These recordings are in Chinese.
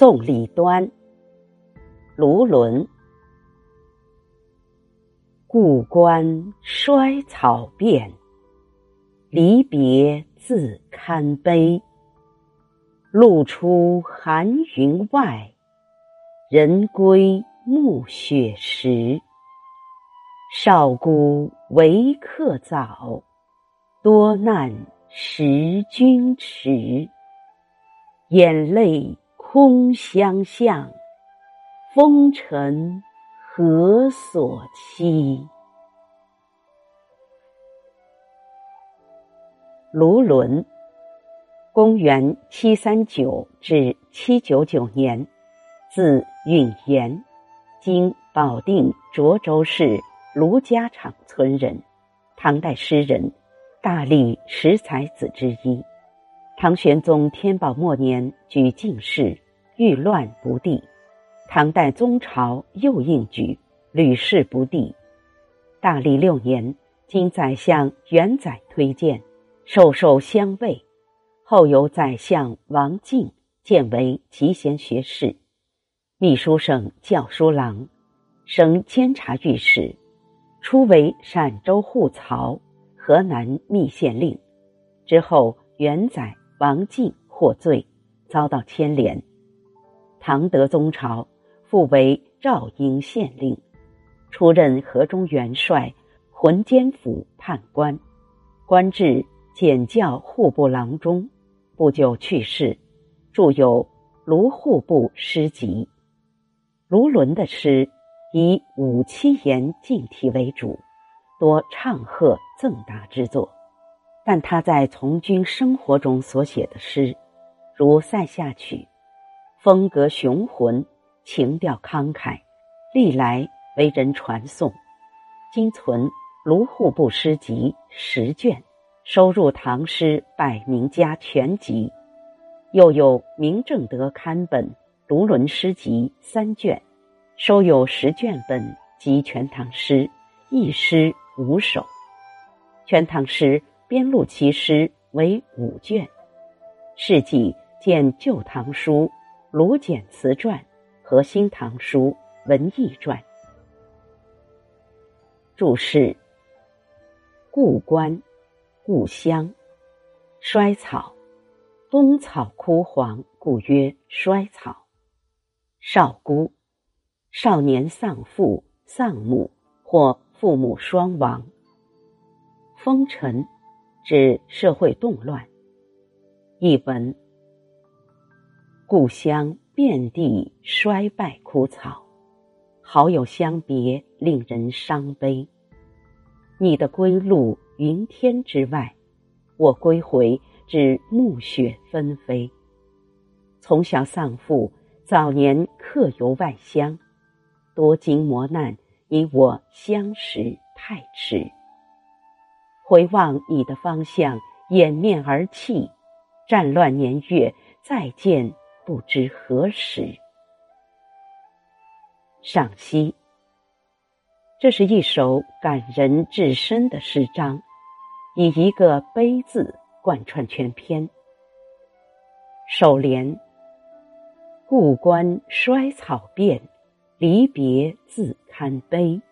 宋李端，卢纶。故关衰草遍，离别自堪悲。露出寒云外，人归暮雪时。少孤为客早，多难识君迟。眼泪空相向，风尘何所期？卢纶，公元七三九至七九九年，字允言，今保定涿州市卢家场村人，唐代诗人，大历十才子之一。唐玄宗天宝末年举进士，遇乱不第。唐代宗朝又应举，屡试不第。大历六年，经宰相元载推荐，授受乡尉。后由宰相王进荐为集贤学士、秘书省校书郎，升监察御史。初为陕州护曹、河南密县令，之后元载。王进获罪，遭到牵连。唐德宗朝复为赵英县令，出任河中元帅、浑监府判官，官至检校户部郎中。不久去世，著有《卢户部诗集》。卢纶的诗以五七言近体为主，多唱和赠答之作。但他在从军生活中所写的诗，如《塞下曲》，风格雄浑，情调慷慨，历来为人传颂。今存《卢户部诗集》十卷，收入《唐诗百名家全集》；又有《明正德刊本》《卢纶诗集》三卷，收有十卷本及《全唐诗》一诗五首，《全唐诗》。编录其诗为五卷，事迹见《旧唐书》《卢简词传》和《新唐书文艺传》。注释：故关，故乡，衰草，冬草枯黄，故曰衰草。少孤，少年丧父、丧母或父母双亡。风尘。指社会动乱。译文：故乡遍地衰败枯草，好友相别令人伤悲。你的归路云天之外，我归回至暮雪纷飞。从小丧父，早年客游外乡，多经磨难，你我相识太迟。回望你的方向，掩面而泣。战乱年月，再见不知何时。赏析：这是一首感人至深的诗章，以一个“悲”字贯穿全篇。首联：“故关衰草遍，离别自堪悲。”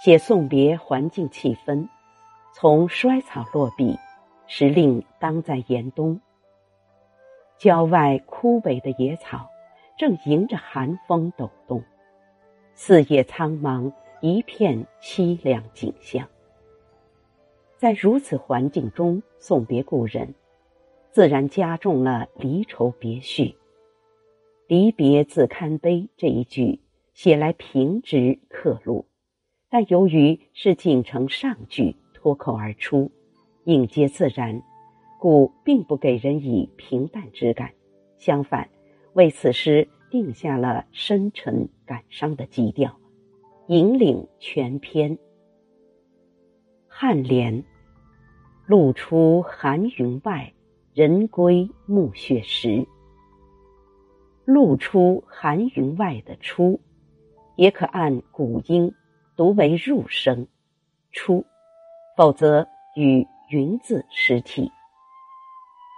写送别环境气氛。从衰草落笔，时令当在严冬。郊外枯萎的野草，正迎着寒风抖动，四野苍茫，一片凄凉景象。在如此环境中送别故人，自然加重了离愁别绪。离别自堪悲这一句写来平直刻录，但由于是锦城上句。脱口而出，应接自然，故并不给人以平淡之感，相反，为此诗定下了深沉感伤的基调，引领全篇。颔联：露出寒云外，人归暮雪时。露出寒云外的“出”，也可按古音读为入声，出。否则与“云”字失体。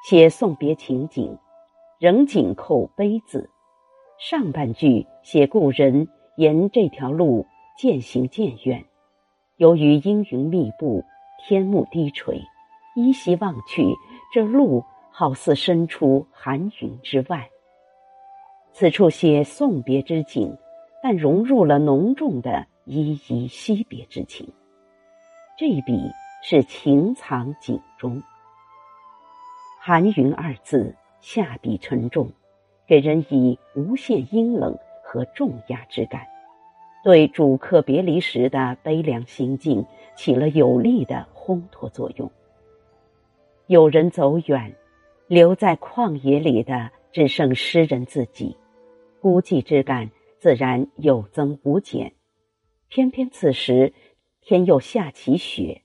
写送别情景，仍紧扣“悲”字，上半句写故人沿这条路渐行渐远，由于阴云密布，天幕低垂，依稀望去，这路好似伸出寒云之外。此处写送别之景，但融入了浓重的依依惜别之情。这一笔是情藏景中。寒云二字下笔沉重，给人以无限阴冷和重压之感，对主客别离时的悲凉心境起了有力的烘托作用。有人走远，留在旷野里的只剩诗人自己，孤寂之感自然有增无减。偏偏此时天又下起雪，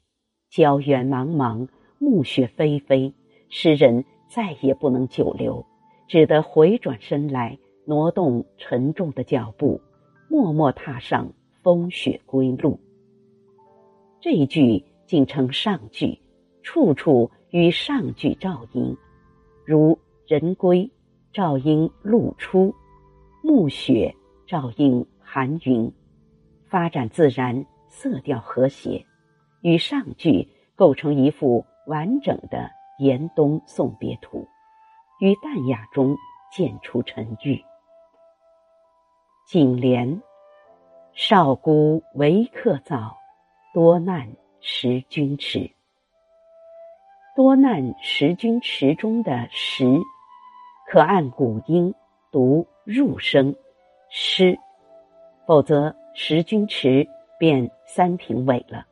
郊原茫茫，暮雪霏霏。诗人再也不能久留，只得回转身来，挪动沉重的脚步，默默踏上风雪归路。这一句竟成上句，处处与上句照应，如人归照应露出，暮雪照应寒云，发展自然，色调和谐，与上句构成一幅完整的。严冬送别图，于淡雅中渐出沉郁。景联：少孤为客早，多难识君迟。多难识君迟中的识，可按古音读入声诗，否则识君迟便三平尾了。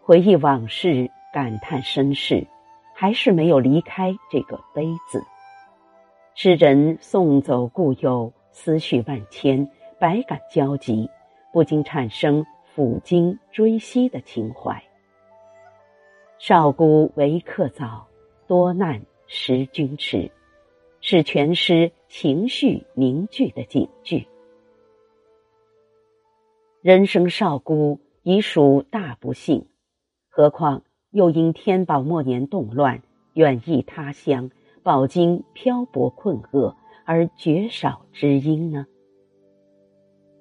回忆往事。感叹身世，还是没有离开这个“杯子。诗人送走故友，思绪万千，百感交集，不禁产生抚今追昔的情怀。少孤为客早，多难识君迟，是全诗情绪凝聚的警句。人生少孤已属大不幸，何况。又因天宝末年动乱，远异他乡，饱经漂泊困厄，而绝少知音呢？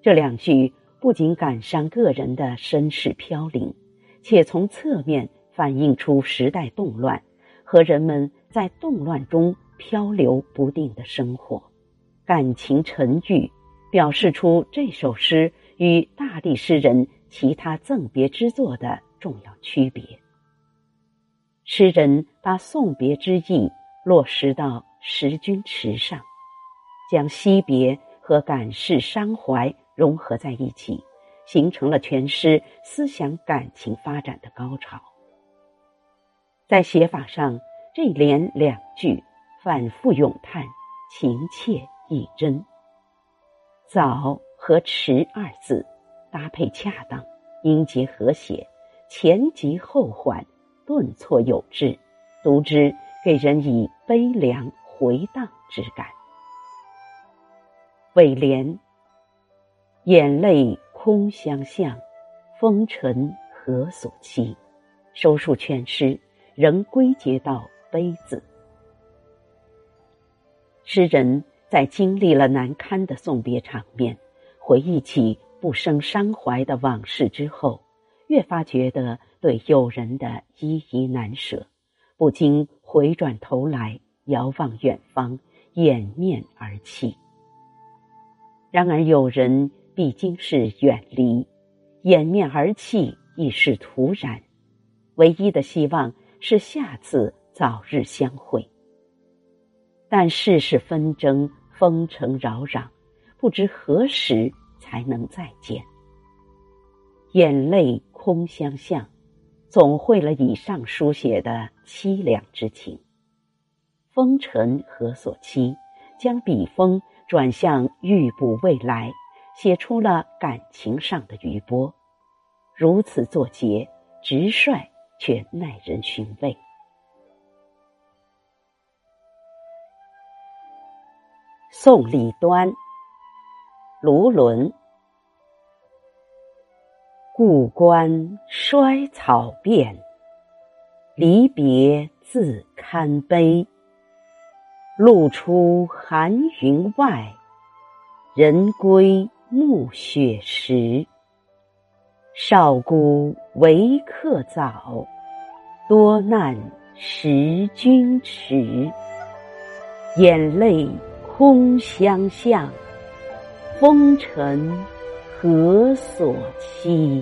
这两句不仅感伤个人的身世飘零，且从侧面反映出时代动乱和人们在动乱中漂流不定的生活，感情沉郁，表示出这首诗与大地诗人其他赠别之作的重要区别。诗人把送别之意落实到识君池上，将惜别和感世伤怀融合在一起，形成了全诗思想感情发展的高潮。在写法上，这连两句反复咏叹，情切意真。早和迟二字搭配恰当，音节和谐，前急后缓。顿挫有致，读之给人以悲凉回荡之感。尾联：眼泪空相向，风尘何所期？收束全诗，仍归结到悲字。诗人在经历了难堪的送别场面，回忆起不生伤怀的往事之后，越发觉得。对友人的依依难舍，不禁回转头来遥望远方，掩面而泣。然而友人毕竟是远离，掩面而泣亦是徒然。唯一的希望是下次早日相会。但世事纷争，风尘扰攘，不知何时才能再见。眼泪空相向。总会了以上书写的凄凉之情。风尘何所期？将笔锋转向预卜未来，写出了感情上的余波。如此作结，直率却耐人寻味。宋李端，卢纶。故关衰草遍，离别自堪悲。露出寒云外，人归暮雪时。少孤为客早，多难识君迟。眼泪空相向，风尘何所期？